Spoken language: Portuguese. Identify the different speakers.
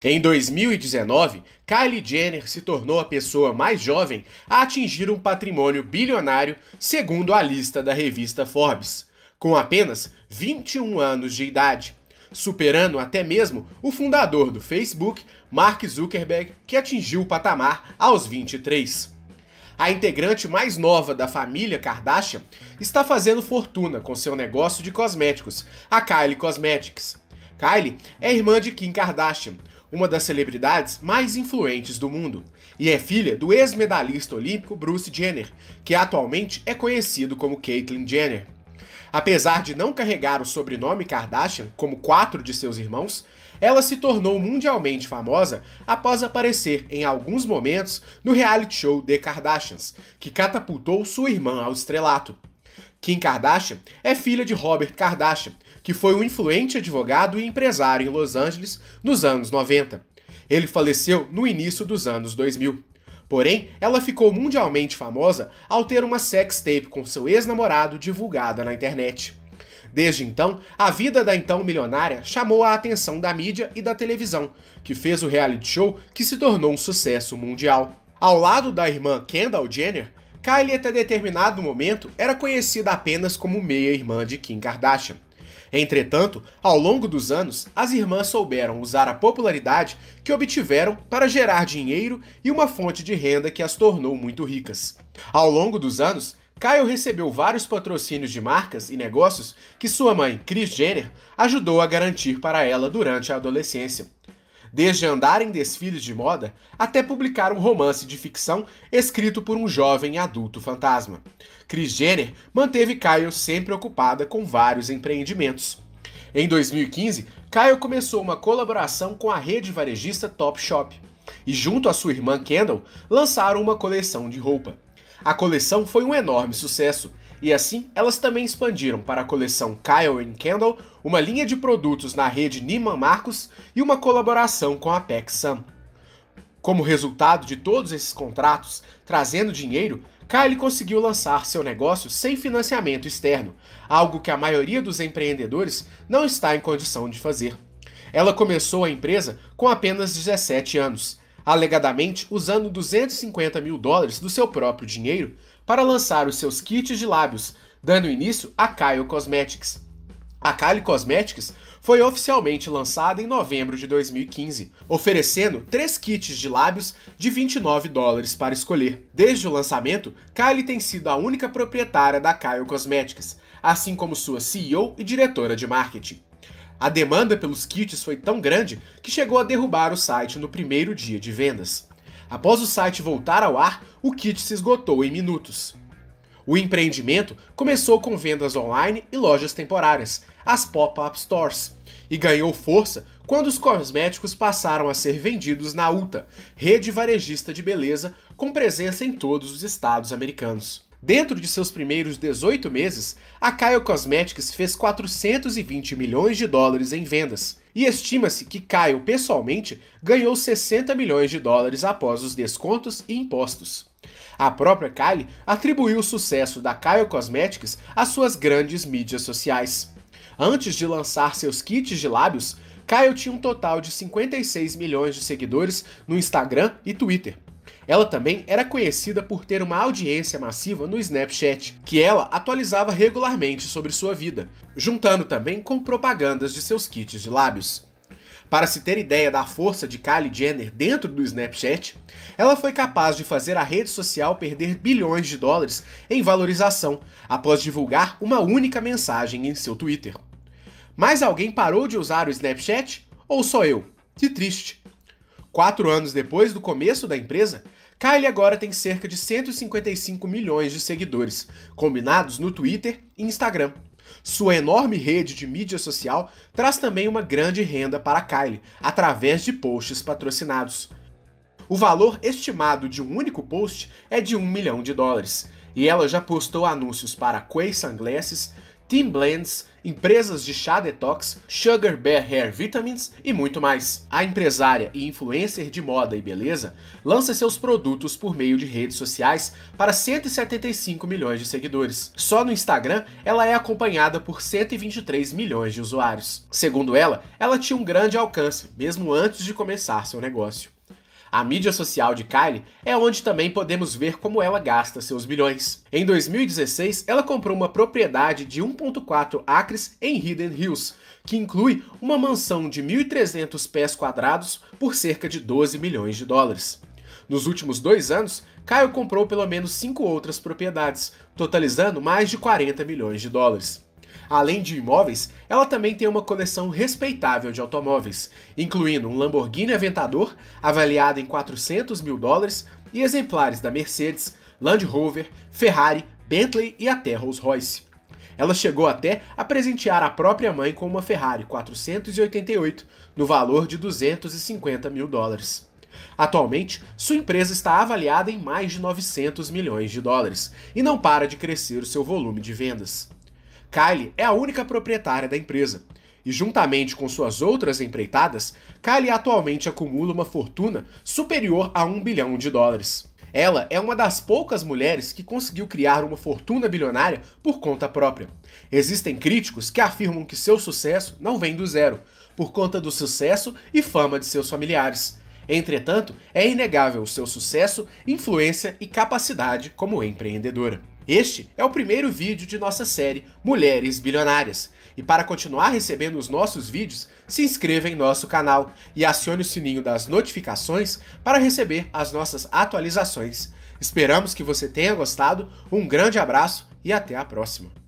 Speaker 1: Em 2019, Kylie Jenner se tornou a pessoa mais jovem a atingir um patrimônio bilionário, segundo a lista da revista Forbes, com apenas 21 anos de idade, superando até mesmo o fundador do Facebook, Mark Zuckerberg, que atingiu o patamar aos 23. A integrante mais nova da família Kardashian está fazendo fortuna com seu negócio de cosméticos, a Kylie Cosmetics. Kylie é irmã de Kim Kardashian, uma das celebridades mais influentes do mundo, e é filha do ex-medalhista olímpico Bruce Jenner, que atualmente é conhecido como Caitlyn Jenner. Apesar de não carregar o sobrenome Kardashian, como quatro de seus irmãos, ela se tornou mundialmente famosa após aparecer em alguns momentos no reality show The Kardashians, que catapultou sua irmã ao estrelato. Kim Kardashian é filha de Robert Kardashian, que foi um influente advogado e empresário em Los Angeles nos anos 90. Ele faleceu no início dos anos 2000. Porém, ela ficou mundialmente famosa ao ter uma sex tape com seu ex-namorado divulgada na internet. Desde então, a vida da então milionária chamou a atenção da mídia e da televisão, que fez o reality show que se tornou um sucesso mundial. Ao lado da irmã Kendall Jenner, Kylie até determinado momento era conhecida apenas como meia-irmã de Kim Kardashian. Entretanto, ao longo dos anos, as irmãs souberam usar a popularidade que obtiveram para gerar dinheiro e uma fonte de renda que as tornou muito ricas. Ao longo dos anos, Kyle recebeu vários patrocínios de marcas e negócios que sua mãe, Kris Jenner, ajudou a garantir para ela durante a adolescência. Desde andar em desfiles de moda até publicar um romance de ficção escrito por um jovem adulto fantasma. Kris Jenner manteve Kyle sempre ocupada com vários empreendimentos. Em 2015, Kyle começou uma colaboração com a rede varejista Topshop e, junto à sua irmã Kendall, lançaram uma coleção de roupa. A coleção foi um enorme sucesso e assim elas também expandiram para a coleção Kyle Kendall, uma linha de produtos na rede Neiman Marcos e uma colaboração com a PacSun. Como resultado de todos esses contratos, trazendo dinheiro, Kylie conseguiu lançar seu negócio sem financiamento externo, algo que a maioria dos empreendedores não está em condição de fazer. Ela começou a empresa com apenas 17 anos, alegadamente usando 250 mil dólares do seu próprio dinheiro para lançar os seus kits de lábios, dando início a Kyle Cosmetics. A Kylie Cosmetics foi oficialmente lançada em novembro de 2015, oferecendo três kits de lábios de 29 dólares para escolher. Desde o lançamento, Kylie tem sido a única proprietária da Kyle Cosmetics, assim como sua CEO e diretora de marketing. A demanda pelos kits foi tão grande que chegou a derrubar o site no primeiro dia de vendas. Após o site voltar ao ar, o kit se esgotou em minutos. O empreendimento começou com vendas online e lojas temporárias, as pop-up stores, e ganhou força quando os cosméticos passaram a ser vendidos na Ulta, rede varejista de beleza com presença em todos os estados americanos. Dentro de seus primeiros 18 meses, a Kyle Cosmetics fez 420 milhões de dólares em vendas, e estima-se que Kyle pessoalmente ganhou 60 milhões de dólares após os descontos e impostos. A própria Kylie atribuiu o sucesso da Kyle Cosmetics às suas grandes mídias sociais. Antes de lançar seus kits de lábios, Kyle tinha um total de 56 milhões de seguidores no Instagram e Twitter. Ela também era conhecida por ter uma audiência massiva no Snapchat, que ela atualizava regularmente sobre sua vida, juntando também com propagandas de seus kits de lábios. Para se ter ideia da força de Kylie Jenner dentro do Snapchat, ela foi capaz de fazer a rede social perder bilhões de dólares em valorização após divulgar uma única mensagem em seu Twitter. Mas alguém parou de usar o Snapchat? Ou só eu? Que triste. Quatro anos depois do começo da empresa, Kylie agora tem cerca de 155 milhões de seguidores, combinados no Twitter e Instagram. Sua enorme rede de mídia social traz também uma grande renda para Kylie, através de posts patrocinados. O valor estimado de um único post é de 1 milhão de dólares, e ela já postou anúncios para Quay Sunglasses, Tim Blends empresas de chá detox, Sugar Bear Hair Vitamins e muito mais. A empresária e influencer de moda e beleza lança seus produtos por meio de redes sociais para 175 milhões de seguidores. Só no Instagram, ela é acompanhada por 123 milhões de usuários. Segundo ela, ela tinha um grande alcance, mesmo antes de começar seu negócio. A mídia social de Kylie é onde também podemos ver como ela gasta seus bilhões. Em 2016, ela comprou uma propriedade de 1.4 acres em Hidden Hills, que inclui uma mansão de 1.300 pés quadrados por cerca de 12 milhões de dólares. Nos últimos dois anos, Caio comprou pelo menos cinco outras propriedades, totalizando mais de 40 milhões de dólares. Além de imóveis, ela também tem uma coleção respeitável de automóveis, incluindo um Lamborghini Aventador avaliado em 400 mil dólares e exemplares da Mercedes, Land Rover, Ferrari, Bentley e até Rolls-Royce. Ela chegou até a presentear a própria mãe com uma Ferrari 488, no valor de 250 mil dólares. Atualmente, sua empresa está avaliada em mais de 900 milhões de dólares e não para de crescer o seu volume de vendas. Kylie é a única proprietária da empresa. E juntamente com suas outras empreitadas, Kylie atualmente acumula uma fortuna superior a um bilhão de dólares. Ela é uma das poucas mulheres que conseguiu criar uma fortuna bilionária por conta própria. Existem críticos que afirmam que seu sucesso não vem do zero, por conta do sucesso e fama de seus familiares. Entretanto, é inegável o seu sucesso, influência e capacidade como empreendedora. Este é o primeiro vídeo de nossa série Mulheres Bilionárias. E para continuar recebendo os nossos vídeos, se inscreva em nosso canal e acione o sininho das notificações para receber as nossas atualizações. Esperamos que você tenha gostado, um grande abraço e até a próxima!